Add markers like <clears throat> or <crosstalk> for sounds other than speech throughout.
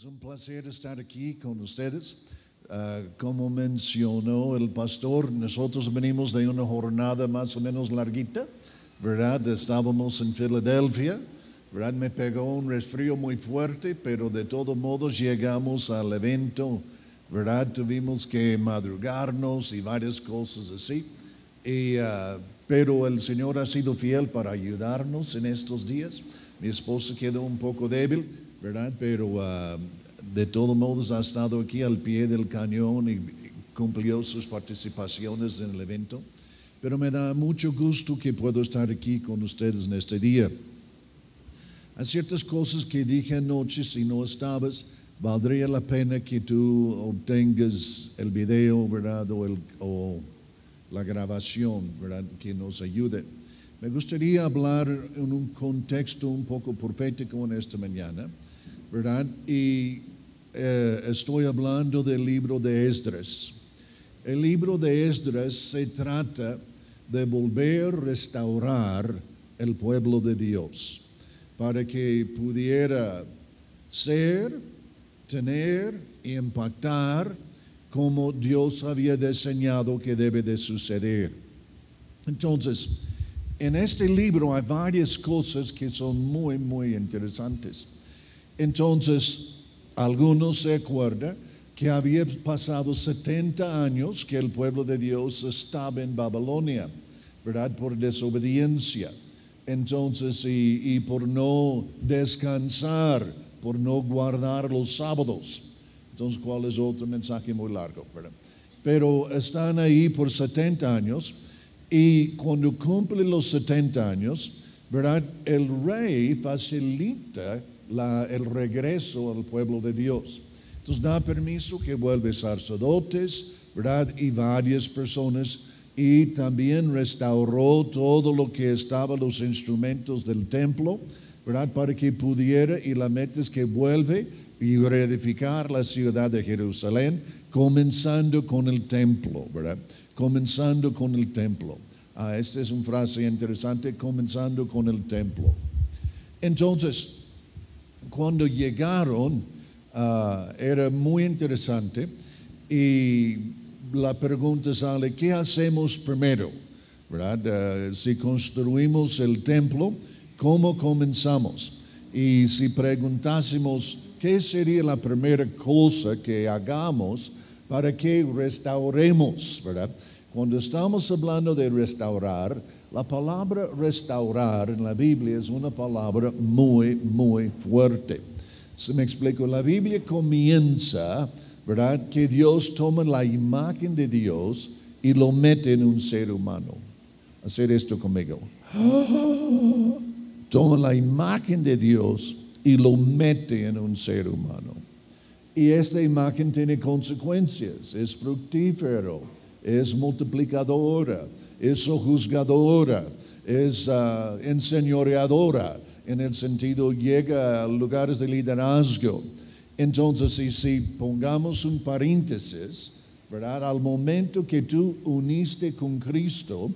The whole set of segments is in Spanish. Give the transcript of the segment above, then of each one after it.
Es un placer estar aquí con ustedes. Ah, como mencionó el pastor, nosotros venimos de una jornada más o menos larguita, ¿verdad? Estábamos en Filadelfia, ¿verdad? Me pegó un resfrío muy fuerte, pero de todos modos llegamos al evento, ¿verdad? Tuvimos que madrugarnos y varias cosas así. Y, ah, pero el Señor ha sido fiel para ayudarnos en estos días. Mi esposa quedó un poco débil, ¿verdad? Pero ah, de todos modos ha estado aquí al pie del cañón y cumplió sus participaciones en el evento. Pero me da mucho gusto que puedo estar aquí con ustedes en este día. Hay ciertas cosas que dije anoche, si no estabas, valdría la pena que tú obtengas el video, ¿verdad? O, el, o la grabación, ¿verdad? Que nos ayude. Me gustaría hablar en un contexto un poco profético en esta mañana, ¿verdad? Y eh, estoy hablando del libro de Esdras. El libro de Esdras se trata de volver a restaurar el pueblo de Dios para que pudiera ser, tener y impactar como Dios había diseñado que debe de suceder. Entonces, en este libro hay varias cosas que son muy, muy interesantes. Entonces, algunos se acuerdan que había pasado 70 años que el pueblo de Dios estaba en Babilonia, ¿verdad? Por desobediencia. Entonces, y, por no descansar, por no guardar los sábados. Entonces, ¿cuál es otro mensaje muy largo? ¿verdad? Pero están ahí por 70 años y cuando cumplen los 70 años, ¿verdad? El rey facilita el regreso al pueblo de Dios. Entonces da permiso que vuelve sacerdotes, ¿verdad? Y varias personas. Y también restauró todo lo que estaba, los instrumentos del templo, ¿verdad? Para que pudiera, y la meta que vuelve y reedificar la ciudad de Jerusalén, comenzando con el templo, ¿verdad? Comenzando con el templo. Ah, esta es una frase interesante, comenzando con el templo. Entonces, cuando llegaron ah, era muy interesante y la pregunta sale, ¿qué hacemos primero? ¿Verdad? Ah, si construimos el templo, ¿cómo comenzamos? Y si preguntásemos, ¿qué sería la primera cosa que hagamos para que restauremos? ¿Verdad? Cuando estamos hablando de restaurar, la palabra restaurar en la Biblia es una palabra muy, muy fuerte. Se me explico, la Biblia comienza, ¿verdad? Que Dios toma la imagen de Dios y lo mete en un ser humano. Hacer esto conmigo. <gasps> Toma la imagen de Dios y lo mete en un ser humano. Y esta imagen tiene consecuencias, es fructífero, es multiplicadora, es juzgadora, es uh, enseñoreadora, en el sentido llega a lugares de liderazgo. Entonces, si, si pongamos un paréntesis, ¿verdad? Al momento que tú uniste con Cristo,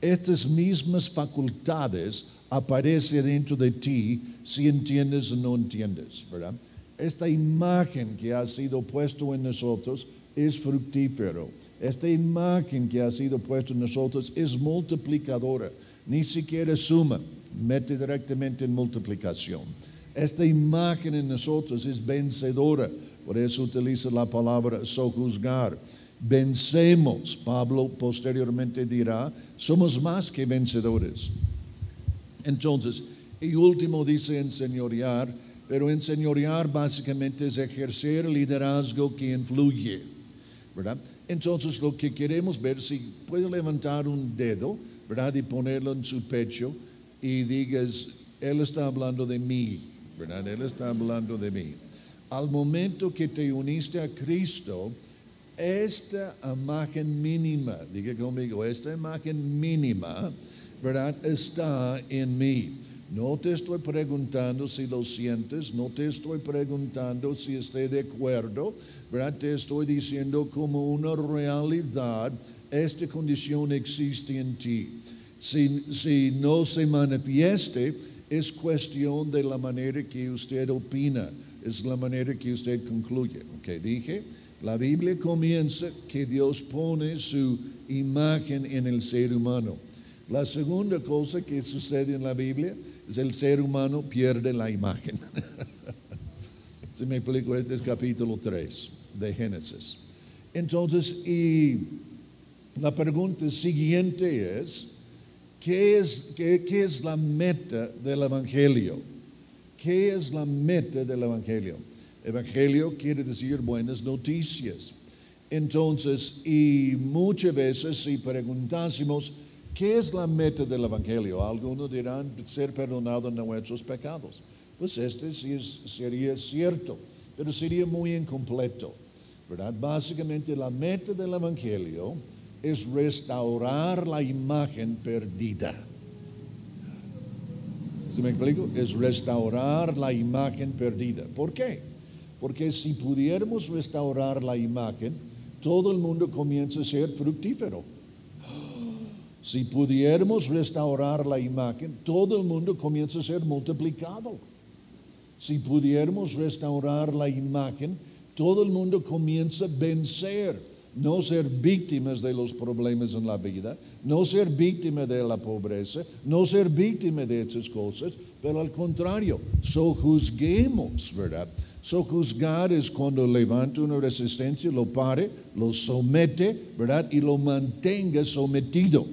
estas mismas facultades aparecen dentro de ti si entiendes o no entiendes, ¿verdad? Esta imagen que ha sido puesto en nosotros es fructífero. Esta imagen que ha sido puesta en nosotros es multiplicadora, ni siquiera suma, mete directamente en multiplicación. Esta imagen en nosotros es vencedora, por eso utiliza la palabra sojuzgar. Vencemos, Pablo posteriormente dirá, somos más que vencedores. Entonces, y último dice enseñorear, pero enseñorear básicamente es ejercer liderazgo que influye. Entonces lo que queremos ver, si puede levantar un dedo, ¿verdad? Y ponerlo en su pecho y digas, Él está hablando de mí, ¿verdad? Él está hablando de mí. Al momento que te uniste a Cristo, esta imagen mínima, diga conmigo, esta imagen mínima, ¿verdad? Está en mí. No te estoy preguntando si lo sientes, no te estoy preguntando si estoy de acuerdo, ¿verdad? Te estoy diciendo como una realidad, esta condición existe en ti. Si, si no se manifieste, es cuestión de la manera que usted opina, es la manera que usted concluye. Ok, dije, la Biblia comienza que Dios pone su imagen en el ser humano. La segunda cosa que sucede en la Biblia el ser humano pierde la imagen. <laughs> Si me explico, este es capítulo 3 de Génesis. Entonces, y la pregunta siguiente es, ¿qué es, qué, qué es la meta del Evangelio? ¿Qué es la meta del Evangelio? Evangelio quiere decir buenas noticias. Entonces, y muchas veces si preguntásemos, ¿qué es la meta del Evangelio? Algunos dirán ser perdonados nuestros pecados. Pues este sí es- sería cierto, pero sería muy incompleto. ¿verdad? Básicamente la meta del Evangelio es restaurar la imagen perdida. ¿Se me explico? Es restaurar la imagen perdida. ¿Por qué? Porque si pudiéramos restaurar la imagen, todo el mundo comienza a ser fructífero. Si pudiéramos restaurar la imagen, todo el mundo comienza a ser multiplicado. Si pudiéramos restaurar la imagen, todo el mundo comienza a vencer, no ser víctimas de los problemas en la vida, no ser víctima de la pobreza, no ser víctima de esas cosas, pero al contrario, sojuzguemos, ¿verdad? Sojuzgar es cuando levanta una resistencia, lo pare, lo somete, ¿verdad? Y lo mantenga sometido,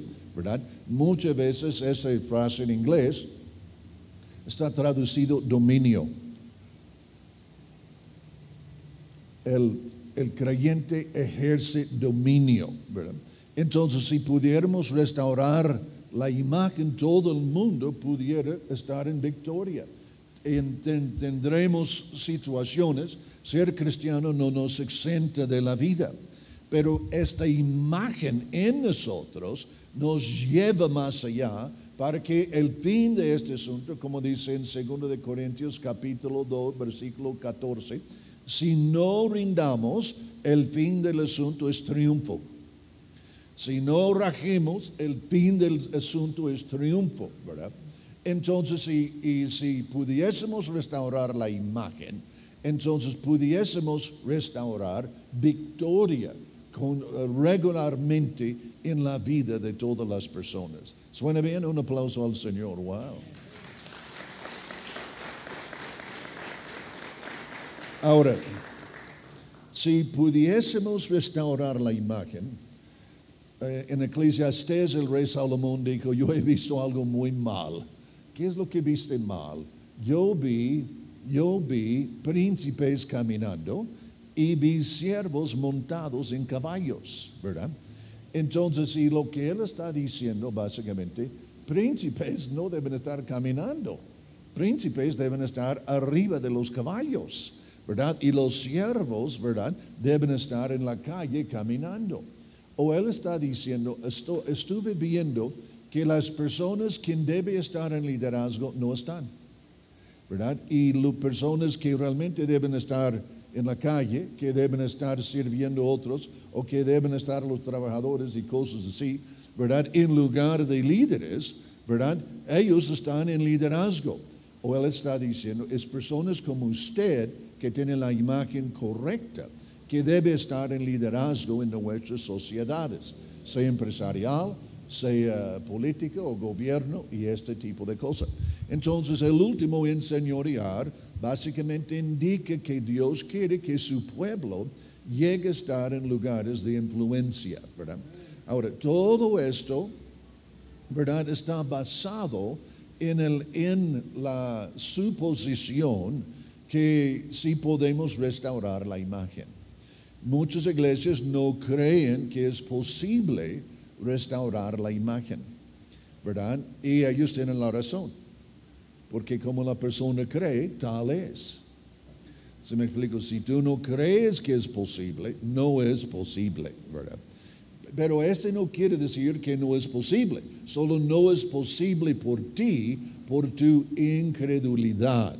Muchas veces esa frase en inglés está traducido dominio. El, el creyente ejerce dominio. Entonces, si pudiéramos restaurar la imagen, todo el mundo pudiera estar en victoria. En- ten- tendremos situaciones, ser cristiano no nos exenta de la vida, pero esta imagen en nosotros nos lleva más allá para que el fin de este asunto, como dice en 2 de Corintios capítulo 2, versículo 14, si no rindamos, el fin del asunto es triunfo. Si no rajemos, el fin del asunto es triunfo, ¿verdad? Entonces, si, y si pudiésemos restaurar la imagen, entonces pudiésemos restaurar victoria con- regularmente en la vida de todas las personas. ¿Suena bien? Un aplauso al Señor. Wow. Ahora, si pudiésemos restaurar la imagen, eh, en Eclesiastés el rey Salomón dijo, yo he visto algo muy mal. ¿Qué es lo que viste mal? Yo vi, yo vi príncipes caminando y vi siervos montados en caballos, ¿verdad? Entonces, y lo que él está diciendo básicamente, príncipes no deben estar caminando, príncipes deben estar arriba de los caballos, ¿verdad? Y los siervos, ¿verdad? Deben estar en la calle caminando. O él está diciendo, "Esto- estuve viendo que las personas que deben estar en liderazgo no están, ¿verdad? Y las personas que realmente deben estar en la calle, que deben estar sirviendo a otros, o que deben estar los trabajadores y cosas así, ¿verdad? En lugar de líderes, ¿verdad? Ellos están en liderazgo. O él está diciendo, es personas como usted que tienen la imagen correcta, que debe estar en liderazgo en nuestras sociedades, sea empresarial, sea política o gobierno y este tipo de cosas. Entonces, el último en señorear básicamente indica que Dios quiere que su pueblo llegue a estar en lugares de influencia, ¿verdad? Ahora, todo esto, ¿verdad? Está basado en, el, en la suposición que sí podemos restaurar la imagen. Muchas iglesias no creen que es posible restaurar la imagen, ¿verdad? Y ellos tienen la razón, porque como la persona cree, tal es. Se me explico, si tú no crees que es posible, no es posible, ¿verdad? Pero este no quiere decir que no es posible, solo no es posible por ti, por tu incredulidad.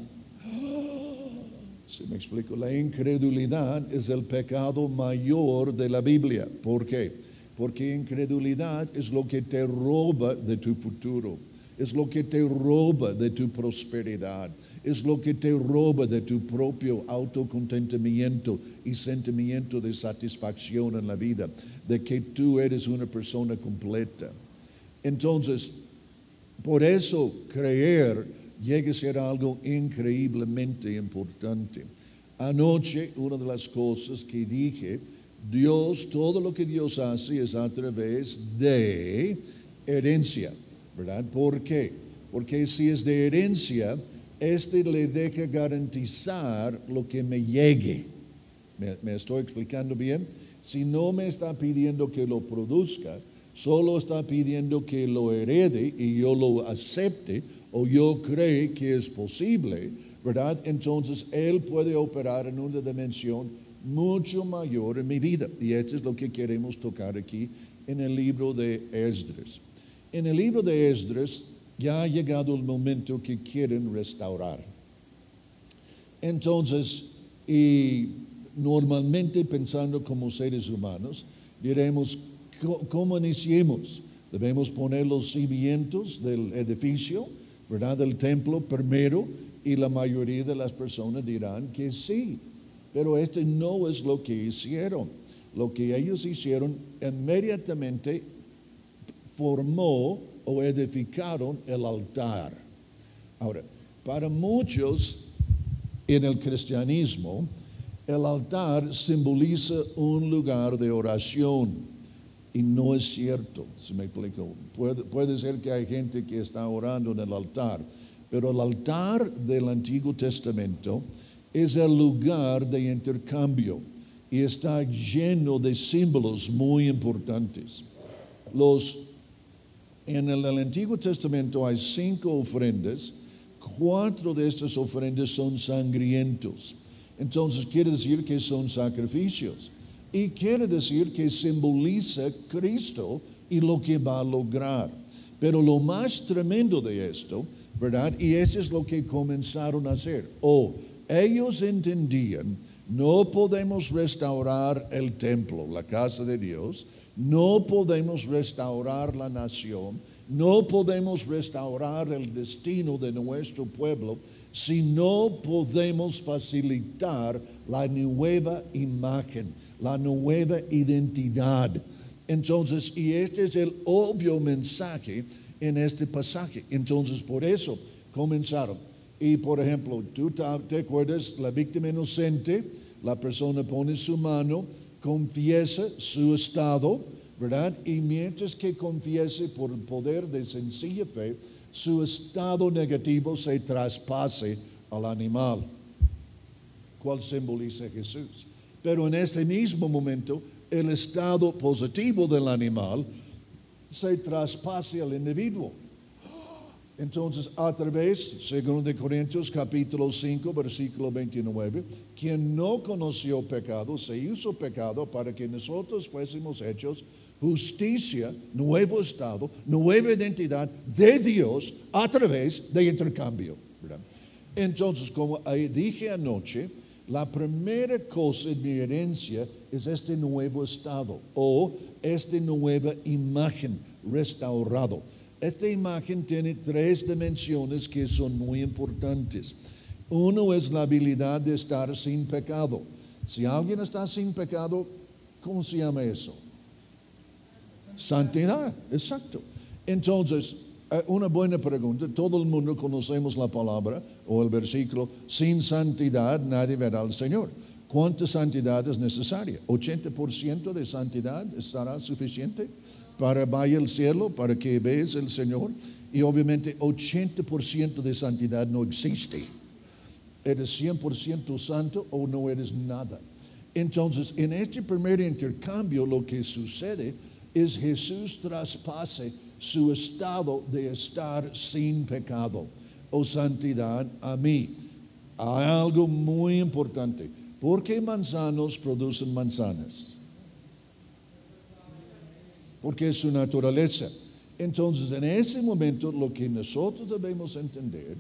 Si me explico, la incredulidad es el pecado mayor de la Biblia. ¿Por qué? Porque incredulidad es lo que te roba de tu futuro. Es lo que te roba de tu prosperidad, es lo que te roba de tu propio autocontentamiento y sentimiento de satisfacción en la vida, de que tú eres una persona completa. Entonces, por eso creer llega a ser algo increíblemente importante. Anoche, una de las cosas que dije, Dios, todo lo que Dios hace es a través de herencia, ¿verdad? ¿Por qué? Porque si es de herencia, este le deja garantizar lo que me llegue. ¿Me, estoy explicando bien? Si no me está pidiendo que lo produzca, solo está pidiendo que lo herede y yo lo acepte o yo cree que es posible, ¿verdad? Entonces Él puede operar en una dimensión mucho mayor en mi vida. Y esto es lo que queremos tocar aquí en el libro de Esdras. En el libro de Esdras ya ha llegado el momento que quieren restaurar. Entonces, y normalmente pensando como seres humanos, diremos, ¿cómo iniciemos? Debemos poner los cimientos del edificio, ¿verdad? Del templo primero, y la mayoría de las personas dirán que sí. Pero este no es lo que hicieron. Lo que ellos hicieron inmediatamente formó o edificaron el altar. Ahora, para muchos en el cristianismo, el altar simboliza un lugar de oración y no es cierto, si me explico. Puede, puede, ser que hay gente que está orando en el altar, pero el altar del Antiguo Testamento es el lugar de intercambio y está lleno de símbolos muy importantes. Los, en el, Antiguo Testamento hay cinco ofrendas, cuatro de estas ofrendas son sangrientos. Entonces quiere decir que son sacrificios. Y quiere decir que simboliza Cristo y lo que va a lograr. Pero lo más tremendo de esto, ¿verdad? Y eso es lo que comenzaron a hacer. O ellos entendían, no podemos restaurar el templo, la casa de Dios, no podemos restaurar la nación, no podemos restaurar el destino de nuestro pueblo si no podemos facilitar la nueva imagen la nueva identidad. Entonces, y este es el obvio mensaje en este pasaje. Entonces, por eso comenzaron. Y por ejemplo, tú te acuerdas, la víctima inocente, la persona pone su mano, confiesa su estado, ¿verdad? Y mientras que confiese por el poder de sencilla fe, su estado negativo se traspase al animal. ¿Cuál simboliza Jesús? pero en ese mismo momento el estado positivo del animal se traspase al individuo. Entonces, a través, según de Corintios capítulo 5, versículo 29, quien no conoció pecado, se hizo pecado para que nosotros fuésemos hechos justicia, nuevo estado, nueva identidad de Dios a través de intercambio. Entonces, como dije anoche, la primera cosa en mi herencia es este nuevo estado o esta nueva imagen restaurado. Esta imagen tiene tres dimensiones que son muy importantes. Uno es la habilidad de estar sin pecado. Si alguien está sin pecado, ¿cómo se llama eso? Santidad, exacto. Entonces, eh, una buena pregunta. Todo el mundo conocemos la palabra o el versículo, sin santidad nadie verá al Señor. ¿Cuánta santidad es necesaria? ¿80% de santidad estará suficiente para vaya al cielo, para que veas el Señor? Y obviamente 80% de santidad no existe. ¿Eres 100% santo o no eres nada? Entonces, en este primer intercambio lo que sucede es Jesús traspase su estado de estar sin pecado o santidad a mí. Hay algo muy importante. ¿Por qué manzanos producen manzanas? Porque es su naturaleza. Entonces, en ese momento, lo que nosotros debemos entender,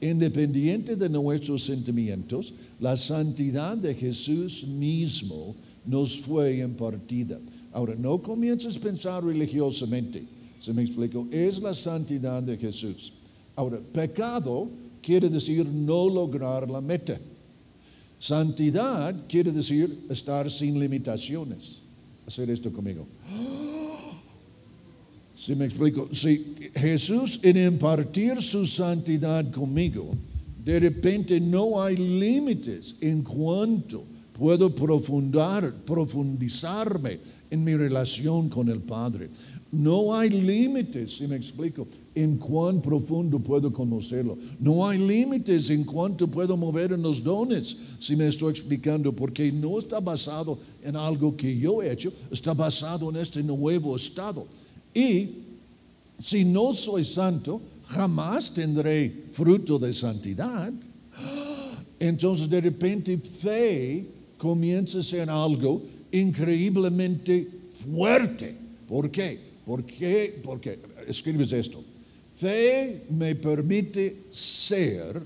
independiente de nuestros sentimientos, la santidad de Jesús mismo nos fue impartida. Ahora, no comiences a pensar religiosamente ¿Se me explico? Es la santidad de Jesús. Ahora, pecado quiere decir no lograr la meta. Santidad quiere decir estar sin limitaciones. Hacer esto conmigo. Si me explico, si Jesús en impartir su santidad conmigo, de repente no hay límites en cuanto puedo profundar, profundizarme en mi relación con el Padre. No hay límites, si me explico, en cuán profundo puedo conocerlo. No hay límites en cuánto puedo mover en los dones, si me estoy explicando, porque no está basado en algo que yo he hecho, está basado en este nuevo estado. Y si no soy santo, jamás tendré fruto de santidad. Entonces de repente fe comienza a ser algo increíblemente fuerte. ¿Por qué? ¿Por qué? Porque escribes esto. Fe me permite ser,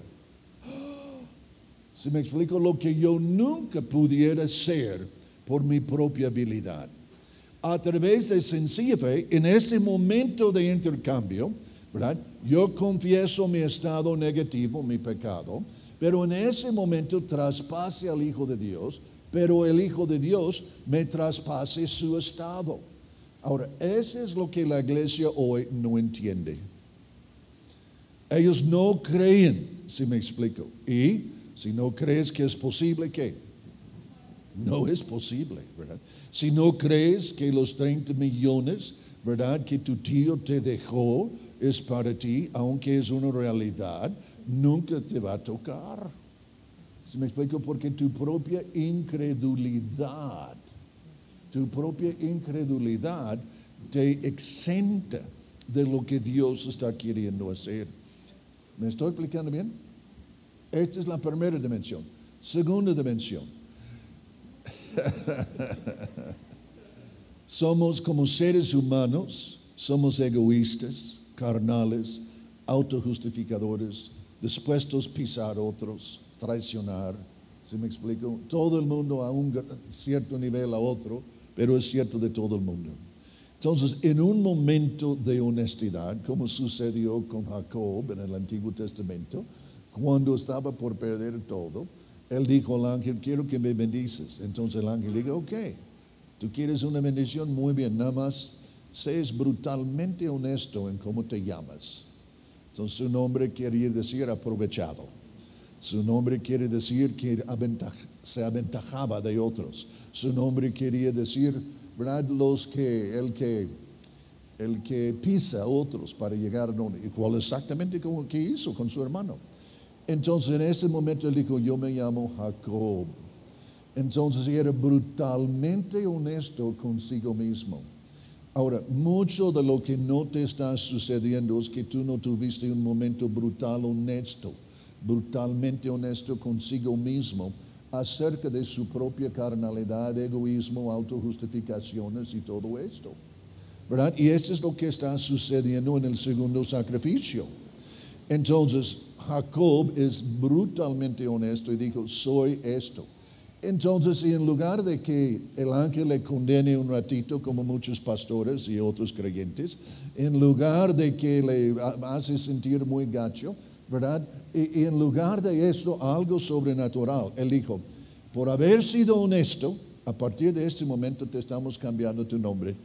si me explico, lo que yo nunca pudiera ser por mi propia habilidad a través de sencilla fe, en este momento de intercambio. Yo confieso mi estado negativo, mi pecado, pero en ese momento traspase al Hijo de Dios, pero el Hijo de Dios me traspase su estado. Ahora, eso es lo que la iglesia hoy no entiende. Ellos no creen, si me explico. Y si no crees que es posible, ¿qué? No es posible, ¿verdad? Si no crees que los 30 millones, ¿verdad? Que tu tío te dejó es para ti, aunque es una realidad, nunca te va a tocar. ¿Se me explico? Porque tu propia incredulidad, tu propia incredulidad te exenta de lo que Dios está queriendo hacer. ¿Me estoy explicando bien? Esta es la primera dimensión. Segunda dimensión <laughs> somos como seres humanos, somos egoístas, carnales, autojustificadores, dispuestos a pisar otros, traicionar. ¿Se me explico? Todo el mundo a un cierto nivel a otro, pero es cierto de todo el mundo. Entonces, en un momento de honestidad, como sucedió con Jacob en el Antiguo Testamento, cuando estaba por perder todo, él dijo al ángel, quiero que me bendices. Entonces el ángel dijo, ok, tú quieres una bendición, muy bien, nada más seas brutalmente honesto en cómo te llamas. Entonces su nombre quiere decir aprovechado. Su nombre quiere decir que se aventajaba de otros. Su nombre quería decir, ¿verdad? Los que, el que, el que pisa a otros para llegar a donde, igual exactamente como que hizo con su hermano. Entonces en ese momento él dijo, yo me llamo Jacob. Entonces era brutalmente honesto consigo mismo. Ahora, mucho de lo que no te está sucediendo es que tú no tuviste un momento brutal honesto, brutalmente honesto consigo mismo acerca de su propia carnalidad, egoísmo, autojustificaciones y todo esto. ¿Verdad? Y esto es lo que está sucediendo en el segundo sacrificio. Entonces, Jacob es brutalmente honesto y dijo, soy esto. Entonces, en lugar de que el ángel le condene un ratito, como muchos pastores y otros creyentes, en lugar de que le hace sentir muy gacho, ¿verdad? Y, en lugar de esto, algo sobrenatural. Él dijo, por haber sido honesto, a partir de este momento te estamos cambiando tu nombre.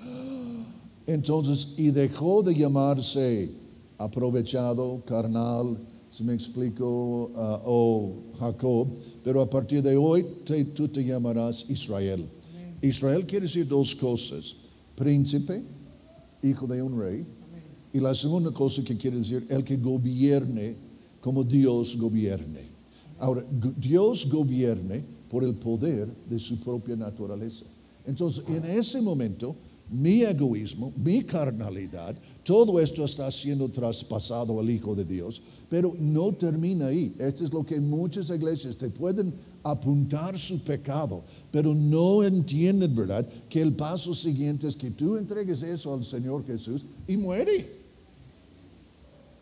<gasps> Entonces, y dejó de llamarse aprovechado, carnal, si me explico, uh, o Jacob, pero a partir de hoy tú te llamarás Israel. Israel quiere decir dos cosas, príncipe, hijo de un rey, y la segunda cosa que quiere decir, el que gobierne como Dios gobierne. Ahora, Dios gobierne por el poder de su propia naturaleza. Entonces, en ese momento, mi egoísmo, mi carnalidad, todo esto está siendo traspasado al Hijo de Dios, pero no termina ahí. Esto es lo que muchas iglesias te pueden apuntar su pecado, pero no entienden, ¿verdad? Que el paso siguiente es que tú entregues eso al Señor Jesús y muere.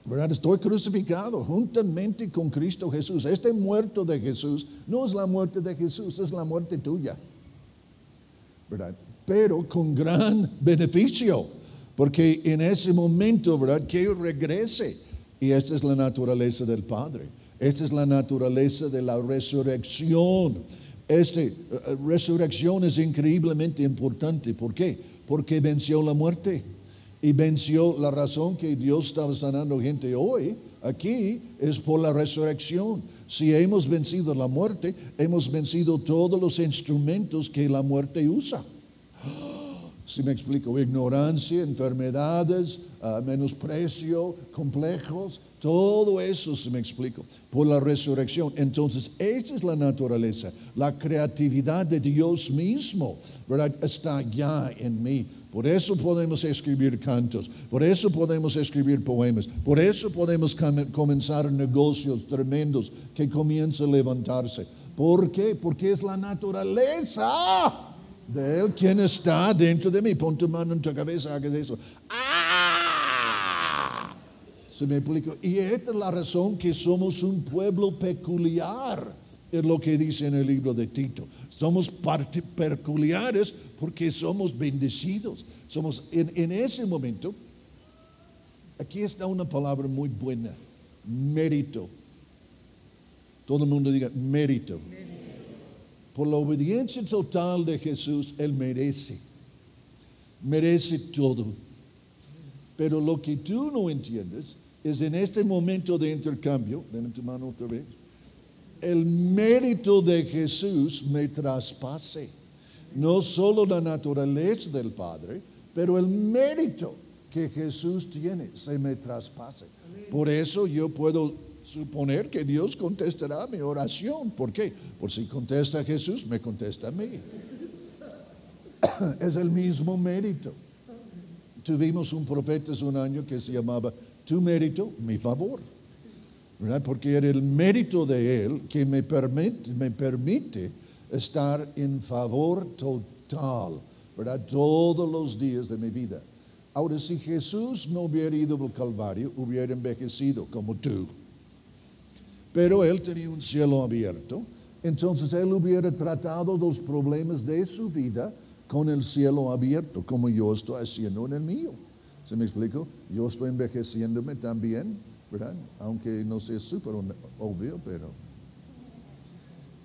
¿verdad? Estoy crucificado juntamente con Cristo Jesús. Este muerto de Jesús no es la muerte de Jesús, es la muerte tuya. ¿Verdad? pero con gran beneficio, Porque en ese momento, ¿verdad? Que regrese. Y esta es la naturaleza del Padre. Esta es la naturaleza de la resurrección. Esta eh, resurrección es increíblemente importante. ¿Por qué? Porque venció la muerte y venció la razón que Dios estaba sanando gente hoy. Aquí es por la resurrección. Si hemos vencido la muerte, hemos vencido todos los instrumentos que la muerte usa. Si me explico, ignorancia, enfermedades, uh, menosprecio, complejos, todo eso, si me explico, por la resurrección. Entonces, esa es la naturaleza, la creatividad de Dios mismo, ¿verdad? Está ya en mí. Por eso podemos escribir cantos, por eso podemos escribir poemas, por eso podemos comenzar negocios tremendos que comienzan a levantarse. ¿Por qué? Porque es la naturaleza de Él quien está dentro de mí. Pon tu mano en tu cabeza, haga eso. ¡Ah! ¿Se me explico? Y esta es la razón que somos un pueblo peculiar. Es lo que dice en el libro de Tito. Somos peculiares porque somos bendecidos. Somos en, en ese momento. Aquí está una palabra muy buena. Mérito. Todo el mundo diga mérito. Por la obediencia total de Jesús, Él merece. Merece todo. Pero lo que tú no entiendes es en este momento de intercambio, ven tu mano otra vez, el mérito de Jesús me traspase. No solo la naturaleza del Padre, pero el mérito que Jesús tiene se me traspase. Por eso yo puedo suponer que Dios contestará mi oración. ¿Por qué? Por si contesta Jesús, me contesta a mí. <coughs> Es el mismo mérito. Tuvimos un profeta hace un año que se llamaba Tu mérito, mi favor. ¿verdad? Porque era el mérito de Él que me permite, me permite estar en favor total, ¿verdad? Todos los días de mi vida. Ahora, si Jesús no hubiera ido al Calvario, hubiera envejecido como tú pero él tenía un cielo abierto, entonces él hubiera tratado los problemas de su vida con el cielo abierto, como yo estoy haciendo en el mío. ¿Se me explico? Yo estoy envejeciéndome también, ¿verdad? Aunque no sea súper obvio, pero...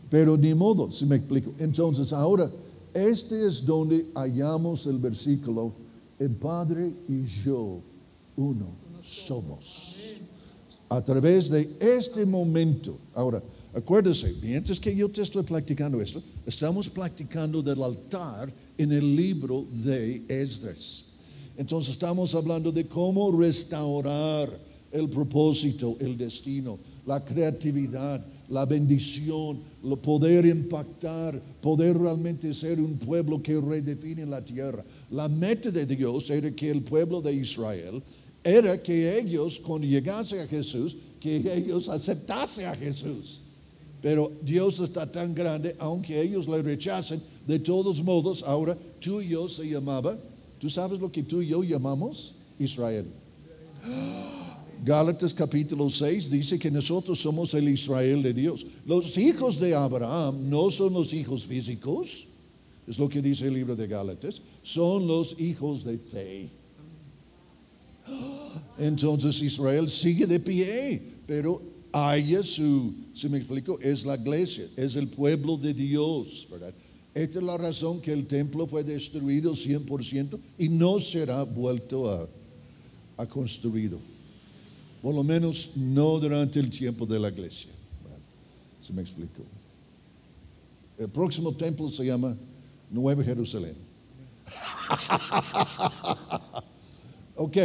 Pero ni modo, si me explico. Entonces ahora, este es donde hallamos el versículo, el Padre y yo, uno somos a través de este momento. Ahora, acuérdese, mientras que yo te estoy practicando esto, estamos practicando del altar en el libro de Esdras. Entonces estamos hablando de cómo restaurar el propósito, el destino, la creatividad, la bendición, el poder impactar, poder realmente ser un pueblo que redefine la tierra. La meta de Dios era que el pueblo de Israel era que ellos, cuando llegase a Jesús, que ellos aceptasen a Jesús. Pero Dios está tan grande, aunque ellos le rechacen, de todos modos, ahora tú y yo se llamaba, ¿tú sabes lo que tú y yo llamamos? Israel. Gálatas capítulo 6 dice que nosotros somos el Israel de Dios. Los hijos de Abraham no son los hijos físicos, es lo que dice el libro de Gálatas, son los hijos de fe. Entonces Israel sigue de pie, pero haya su, si me explico, es la iglesia, es el pueblo de Dios, ¿verdad? Esta es la razón que el templo fue destruido 100% y no será vuelto a, a construido. Por lo menos no durante el tiempo de la iglesia. ¿Se me explico? El próximo templo se llama Nueva Jerusalén. <laughs> ok.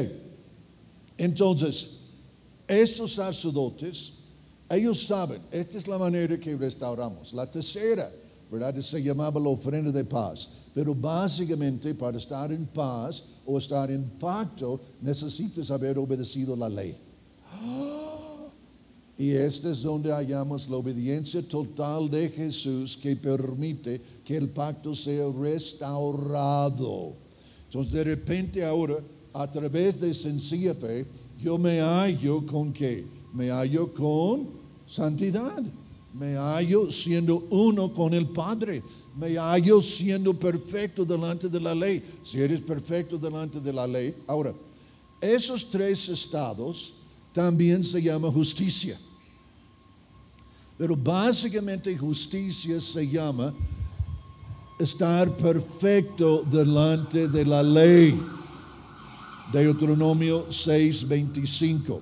Entonces, estos sacerdotes, ellos saben, esta es la manera que restauramos. La tercera, ¿verdad? Se llamaba la ofrenda de paz. Pero básicamente para estar en paz o estar en pacto necesitas haber obedecido la ley. Y este es donde hallamos la obediencia total de Jesús que permite que el pacto sea restaurado. Entonces de repente ahora a través de sencilla fe, yo me hallo con qué? Me hallo con santidad. Me hallo siendo uno con el Padre. Me hallo siendo perfecto delante de la ley. Si eres perfecto delante de la ley. Ahora, esos tres estados también se llama justicia. Pero básicamente justicia se llama estar perfecto delante de la ley. Deuteronomio 6:25.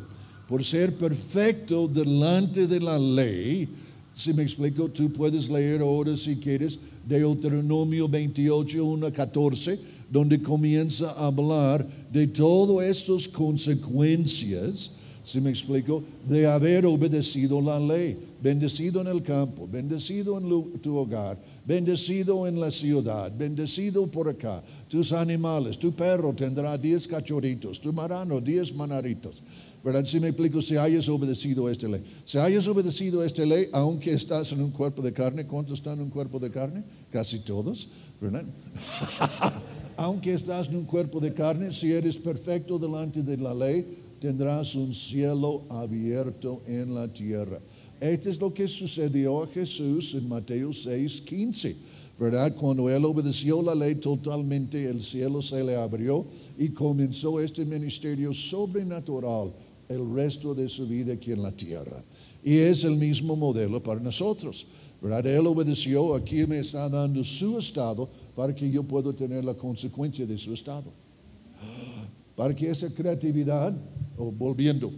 Por ser perfecto delante de la ley, si me explico, tú puedes leer ahora si quieres Deuteronomio 28, 1 14, donde comienza a hablar de todas estas consecuencias, si me explico, de haber obedecido la ley. Bendecido en el campo, bendecido en tu hogar, bendecido en la ciudad, bendecido por acá. Tus animales, tu perro tendrá diez cachorritos, tu marano diez manaritos. ¿Verdad? Si me explico, si hayas obedecido esta ley. Si hayas obedecido esta ley, aunque estás en un cuerpo de carne, ¿cuántos están en un cuerpo de carne? Casi todos, ¿verdad? <laughs> aunque estás en un cuerpo de carne, si eres perfecto delante de la ley, tendrás un cielo abierto en la tierra. Esto es lo que sucedió a Jesús en Mateo 6, 15. ¿verdad? Cuando él obedeció la ley totalmente, el cielo se le abrió y comenzó este ministerio sobrenatural el resto de su vida aquí en la tierra. Y es el mismo modelo para nosotros. ¿verdad? Él obedeció, aquí me está dando su estado para que yo pueda tener la consecuencia de su estado. <gasps> Para que esa creatividad, volviendo,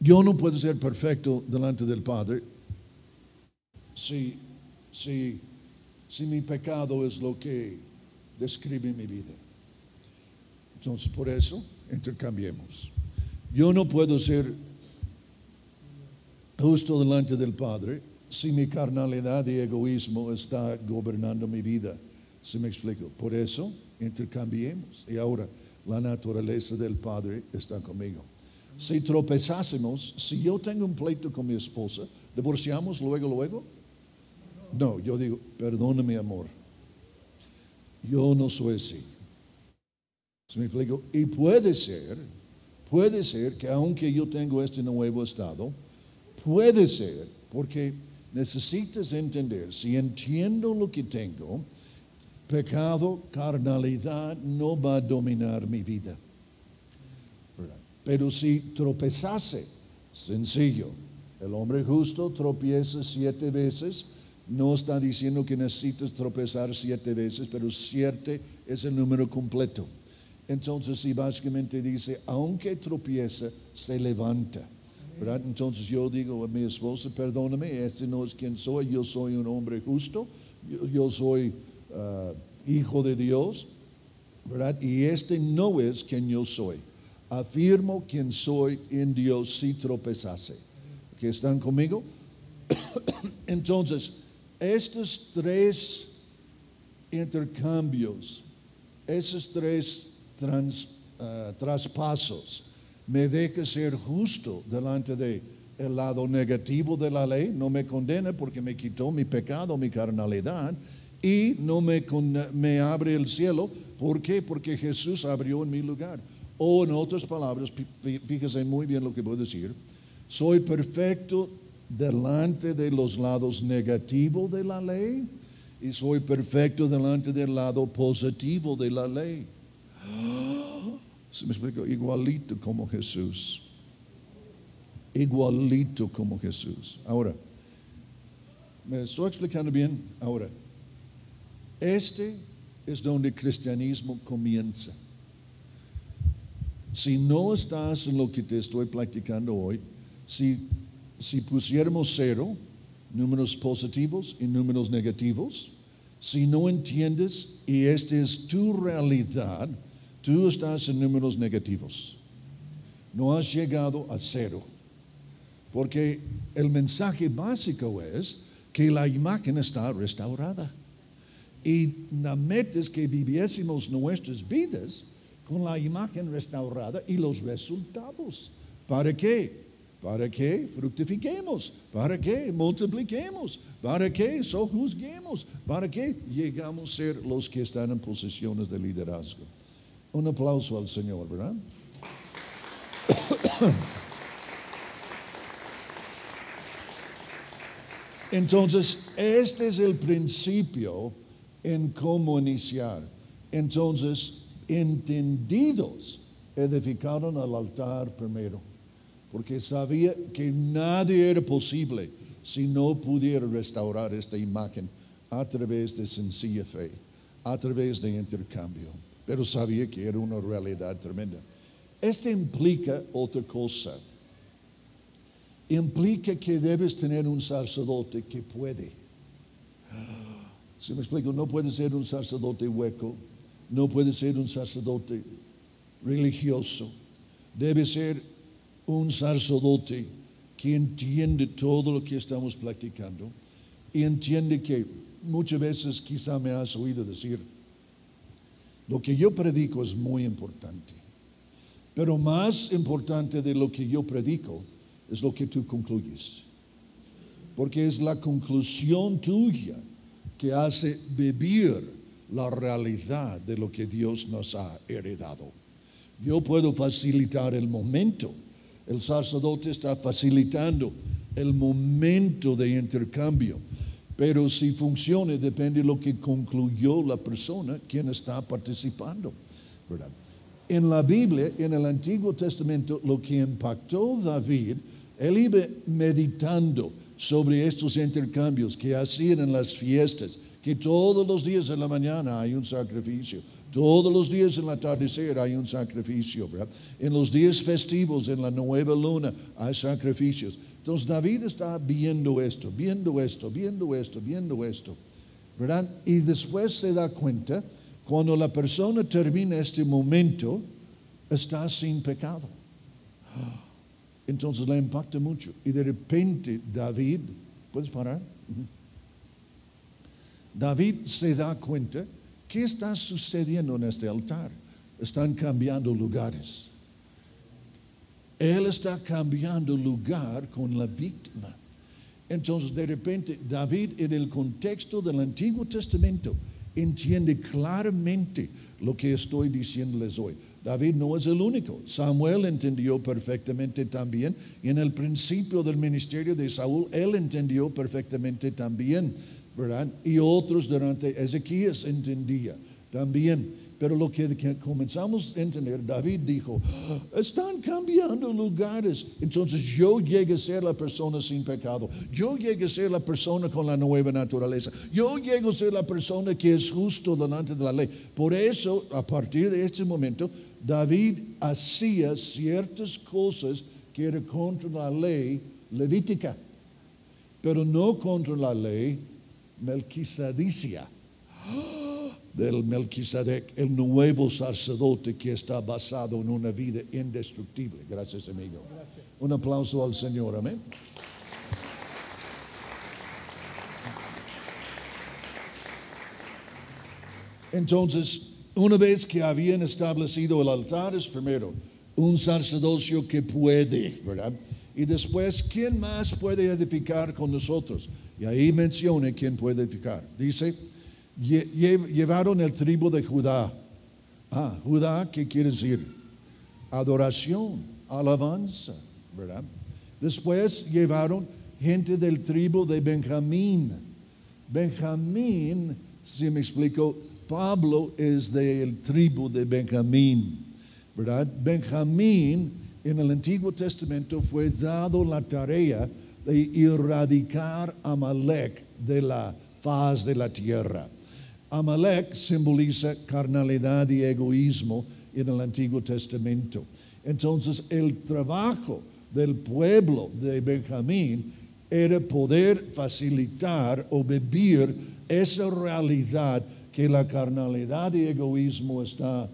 yo no puedo ser perfecto delante del Padre si, si, si mi pecado es lo que describe mi vida. Entonces, por eso, intercambiemos. Yo no puedo ser justo delante del Padre si mi carnalidad y egoísmo está gobernando mi vida. ¿Se me explico? Por eso, intercambiemos. Y ahora, la naturaleza del Padre está conmigo. Si tropezásemos, si yo tengo un pleito con mi esposa, ¿divorciamos luego, luego? No, yo digo, perdóname amor. Yo no soy así. ¿Se me explico? Y puede ser, puede ser que aunque yo tengo este nuevo estado, puede ser, porque necesitas entender, si entiendo lo que tengo, pecado, carnalidad no va a dominar mi vida. Pero si tropezase, sencillo, el hombre justo tropieza siete veces, no está diciendo que necesitas tropezar siete veces, pero siete es el número completo. Entonces, si básicamente dice, aunque tropieza, se levanta. Entonces yo digo a mi esposa, perdóname, este no es quien soy, yo soy un hombre justo, yo, soy uh, hijo de Dios, ¿verdad? Y este no es quien yo soy. Afirmo quien soy en Dios si tropezase. ¿Que están conmigo? <coughs> Entonces, estos tres intercambios, esos tres uh, traspasos, me deja ser justo delante de el lado negativo de la ley, no me condena porque me quitó mi pecado, mi carnalidad, y no me, me abre el cielo. ¿Por qué? Porque Jesús abrió en mi lugar. O en otras palabras, fíjese muy bien lo que voy a decir, soy perfecto delante de los lados negativos de la ley y soy perfecto delante del lado positivo de la ley. ¿Se me explico? Igualito como Jesús. Igualito como Jesús. Ahora, ¿me estoy explicando bien? Ahora, este es donde el cristianismo comienza. Si no estás en lo que te estoy platicando hoy, si, si pusiéramos cero, números positivos y números negativos, si no entiendes y esta es tu realidad, tú estás en números negativos. No has llegado a cero. Porque el mensaje básico es que la imagen está restaurada. Y la meta es que viviésemos nuestras vidas con la imagen restaurada y los resultados. ¿Para qué? Para que fructifiquemos, para que multipliquemos, para que sojuzguemos, para que llegamos a ser los que están en posiciones de liderazgo. Un aplauso al Señor, ¿verdad? <coughs> Entonces, este es el principio en cómo iniciar. Entonces, entendidos, edificaron el altar primero, porque sabía que nadie era posible si no pudiera restaurar esta imagen a través de sencilla fe, a través de intercambio. Pero sabía que era una realidad tremenda. Esto implica otra cosa. Implica que debes tener un sacerdote que puede. Si me explico, no puede ser un sacerdote hueco, no puede ser un sacerdote religioso, debe ser un sacerdote que entiende todo lo que estamos platicando y entiende que muchas veces quizá me has oído decir, lo que yo predico es muy importante, pero más importante de lo que yo predico es lo que tú concluyes, porque es la conclusión tuya que hace vivir la realidad de lo que Dios nos ha heredado. Yo puedo facilitar el momento. El sacerdote está facilitando el momento de intercambio. Pero si funciona depende de lo que concluyó la persona quien está participando. En la Biblia, en el Antiguo Testamento, lo que impactó David, él iba meditando sobre estos intercambios que hacían en las fiestas, que todos los días en la mañana hay un sacrificio, todos los días en la atardecer hay un sacrificio. En los días festivos, en la nueva luna, hay sacrificios. Entonces David está viendo esto, viendo esto, viendo esto, viendo esto, ¿verdad? Y después se da cuenta, cuando la persona termina este momento, está sin pecado. Entonces le impacta mucho. Y de repente David, ¿puedes parar? David se da cuenta, ¿qué está sucediendo en este altar? Están cambiando lugares. Él está cambiando lugar con la víctima. Entonces, de repente, David, en el contexto del Antiguo Testamento, entiende claramente lo que estoy diciéndoles hoy. David no es el único. Samuel entendió perfectamente también. Y en el principio del ministerio de Saúl, él entendió perfectamente también, ¿verdad? Y otros durante Ezequías entendía también. Pero lo que, comenzamos a entender, David dijo, están cambiando lugares. Entonces yo llegué a ser la persona sin pecado. Yo llegué a ser la persona con la nueva naturaleza. Yo llego a ser la persona que es justo delante de la ley. Por eso, a partir de este momento, David hacía ciertas cosas que eran contra la ley levítica, pero no contra la ley melquisadicia del Melquisedec, el nuevo sacerdote que está basado en una vida indestructible. Gracias, amigo. Un aplauso al Señor, amén. Entonces, una vez que habían establecido el altar, es primero un sacerdocio que puede, ¿verdad? Y después, ¿quién más puede edificar con nosotros? Y ahí menciona quién puede edificar. Dice, llevaron el tribu de Judá. Ah, Judá, ¿qué quiere decir? Adoración, alabanza, ¿verdad? Después llevaron gente del tribu de Benjamín. Benjamín, si me explico, Pablo es del tribu de Benjamín, ¿verdad? Benjamín en el Antiguo Testamento fue dado la tarea de erradicar a Amalek de la faz de la tierra. Amalek simboliza carnalidad y egoísmo en el Antiguo Testamento. Entonces el trabajo del pueblo de Benjamín era poder facilitar o vivir esa realidad que la carnalidad y egoísmo está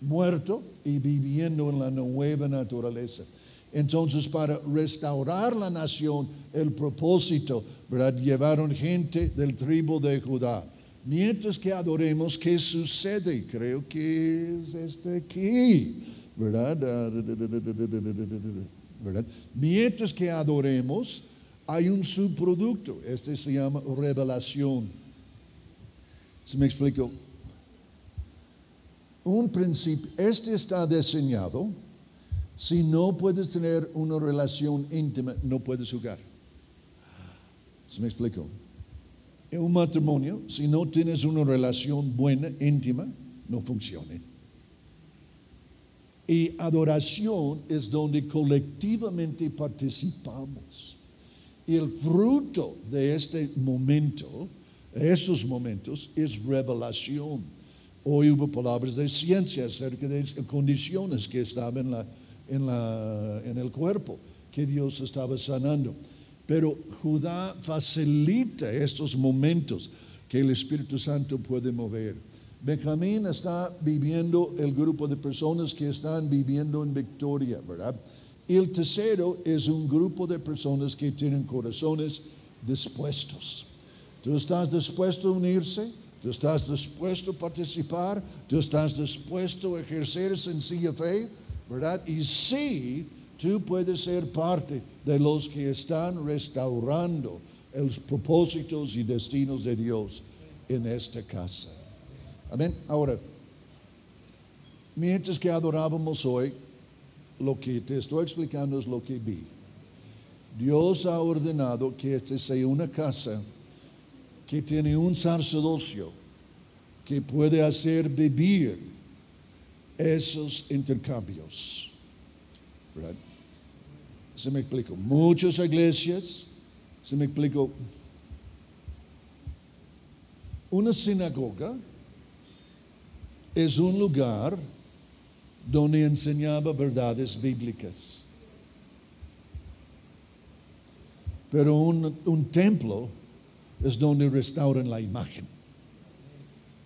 muerto y viviendo en la nueva naturaleza. Entonces, para restaurar la nación, el propósito, ¿verdad? Llevaron gente del tribu de Judá. Mientras que adoremos, ¿qué sucede? Creo que es este aquí, ¿verdad? Mientras que adoremos, hay un subproducto. Este se llama revelación. ¿Se me explico? Un principio, este está diseñado, si no puedes tener una relación íntima, no puedes jugar. ¿Se me explico? En un matrimonio, si no tienes una relación buena, íntima, no funciona. Y adoración es donde colectivamente participamos. Y el fruto de este momento, esos momentos, es revelación. Hoy hubo palabras de ciencia acerca de condiciones que estaban en, la, en, la, en el cuerpo, que Dios estaba sanando. Pero Judá facilita estos momentos que el Espíritu Santo puede mover. Benjamín está viviendo el grupo de personas que están viviendo en victoria, ¿verdad? Y el tercero es un grupo de personas que tienen corazones dispuestos. ¿Tú estás dispuesto a unirse? ¿Tú estás dispuesto a participar? ¿Tú estás dispuesto a ejercer sencilla fe? ¿Verdad? Y sí, tú puedes ser parte de los que están restaurando los propósitos y destinos de Dios en esta casa. Amén. Ahora, mientras que adorábamos hoy, lo que te estoy explicando es lo que vi. Dios ha ordenado que esta sea una casa que tiene un sacerdocio que puede hacer vivir esos intercambios. ¿Verdad? Se me explico. Muchas iglesias, se me explico. Una sinagoga es un lugar donde enseñaba verdades bíblicas. Pero un, un, templo es donde restauran la imagen.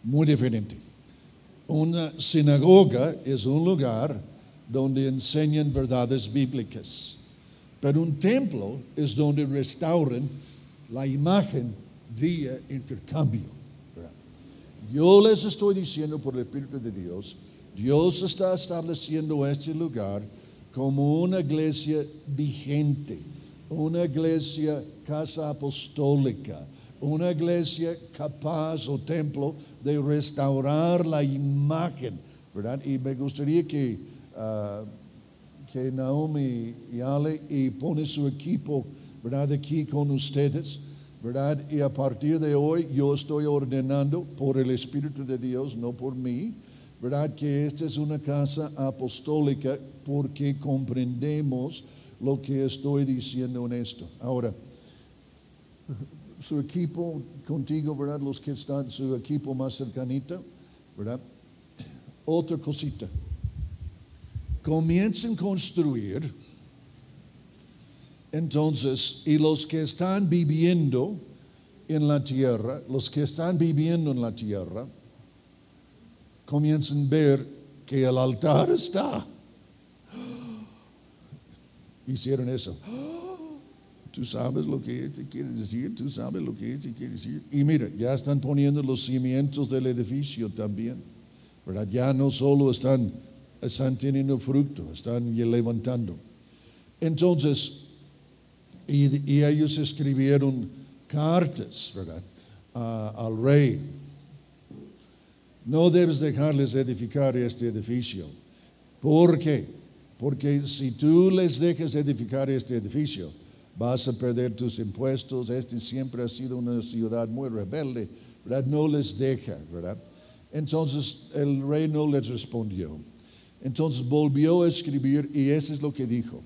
Muy diferente. Una sinagoga es un lugar donde enseñan verdades bíblicas. Pero un templo es donde restauran la imagen vía intercambio. Yo les estoy diciendo por el Espíritu de Dios, Dios está estableciendo este lugar como una iglesia vigente, una iglesia casa apostólica, una iglesia capaz o templo de restaurar la imagen, ¿verdad? Y me gustaría que, uh, que Naomi y Ale y pone su equipo, ¿verdad? Aquí con ustedes ¿verdad? Y a partir de hoy yo estoy ordenando por el Espíritu de Dios, no por mí, ¿verdad? Que esta es una casa apostólica porque comprendemos lo que estoy diciendo en esto. Ahora, su equipo contigo, ¿verdad? Los que están, su equipo más cercanita, ¿verdad? Otra cosita. Comiencen a construir entonces, y los que están viviendo en la tierra, los que están viviendo en la tierra, comienzan a ver que el altar está. Hicieron eso. <gasps> Tú sabes lo que este quiere decir, tú sabes lo que este quiere decir. Y mira, ya están poniendo los cimientos del edificio también. ¿verdad? Ya no solo están, están teniendo fruto, están levantando. Entonces, y, ellos escribieron cartas, ¿verdad? al rey. No debes dejarles edificar este edificio. ¿Por qué? Porque si tú les dejas edificar este edificio, vas a perder tus impuestos. Este siempre ha sido una ciudad muy rebelde, ¿verdad? No les deja, ¿verdad? Entonces el rey no les respondió. Entonces volvió a escribir y eso es lo que dijo.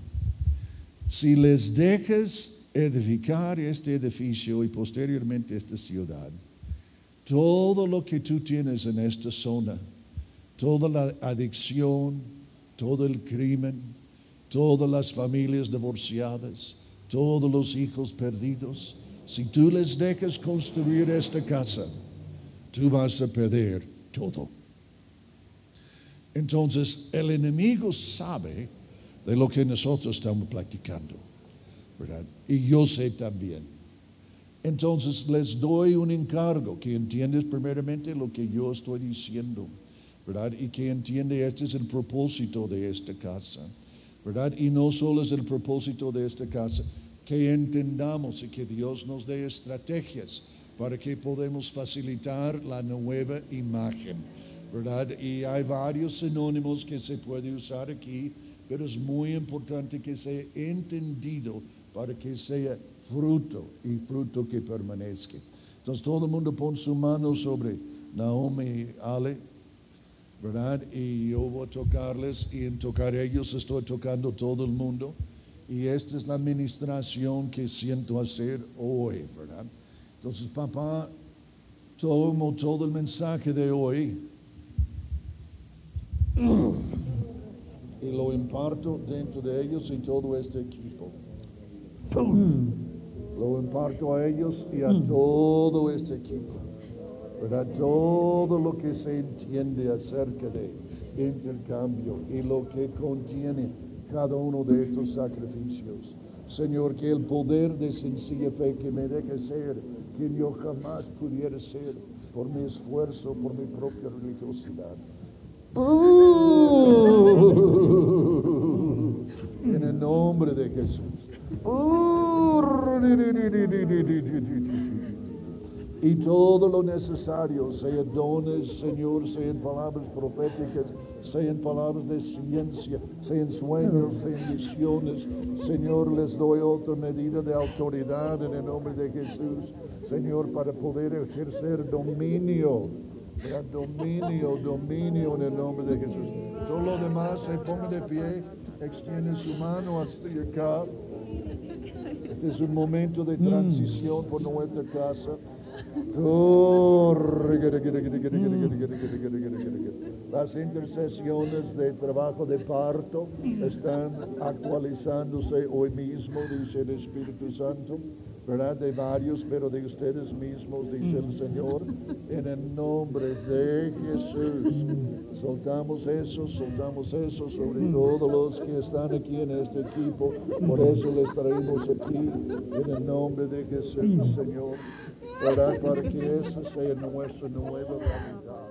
Si les dejas edificar este edificio y posteriormente esta ciudad, todo lo que tú tienes en esta zona, toda la adicción, todo el crimen, todas las familias divorciadas, todos los hijos perdidos, si tú les dejas construir esta casa, tú vas a perder todo. Entonces el enemigo sabe de lo que nosotros estamos practicando. ¿verdad? Y yo sé también. Entonces les doy un encargo, que entiendes primeramente lo que yo estoy diciendo, ¿verdad? Y que entiende este es el propósito de esta casa, ¿verdad? Y no solo es el propósito de esta casa, que entendamos y que Dios nos dé estrategias para que podamos facilitar la nueva imagen, ¿verdad? Y hay varios sinónimos que se puede usar aquí pero es muy importante que sea entendido para que sea fruto y fruto que permanezca. Entonces todo el mundo pone su mano sobre Naomi y Ale, ¿verdad? Y yo voy a tocarles y en tocar ellos estoy tocando todo el mundo. Y esta es la administración que siento hacer hoy, ¿verdad? Entonces, papá, tomo todo el mensaje de hoy <clears throat> y lo imparto dentro de ellos y todo este equipo. Lo imparto a ellos y a todo este equipo. ¿Verdad? Todo lo que se entiende acerca de intercambio y lo que contiene cada uno de estos sacrificios. Señor, que el poder de sencilla fe que me deje ser quien yo jamás pudiera ser por mi esfuerzo, por mi propia religiosidad. En el nombre de Jesús. Y todo lo necesario, sea dones, Señor, sean palabras proféticas, sean palabras de ciencia, sean sueños, sean visiones. Señor, les doy otra medida de autoridad en el nombre de Jesús, Señor, para poder ejercer dominio. Dominio, dominio en el nombre de Jesús. Todo lo demás se ponga de pie, extiende su mano hasta acá. Este es un momento de transición por nuestra casa. Las intercesiones de trabajo de parto están actualizándose hoy mismo, dice el Espíritu Santo, ¿verdad? De varios, pero de ustedes mismos, dice el Señor, en el nombre de Jesús. Soltamos eso, soltamos eso sobre todos los que están aquí en este equipo. Por eso les traemos aquí, en el nombre de Jesús, Señor. Para que eso sea nuestra nueva realidad.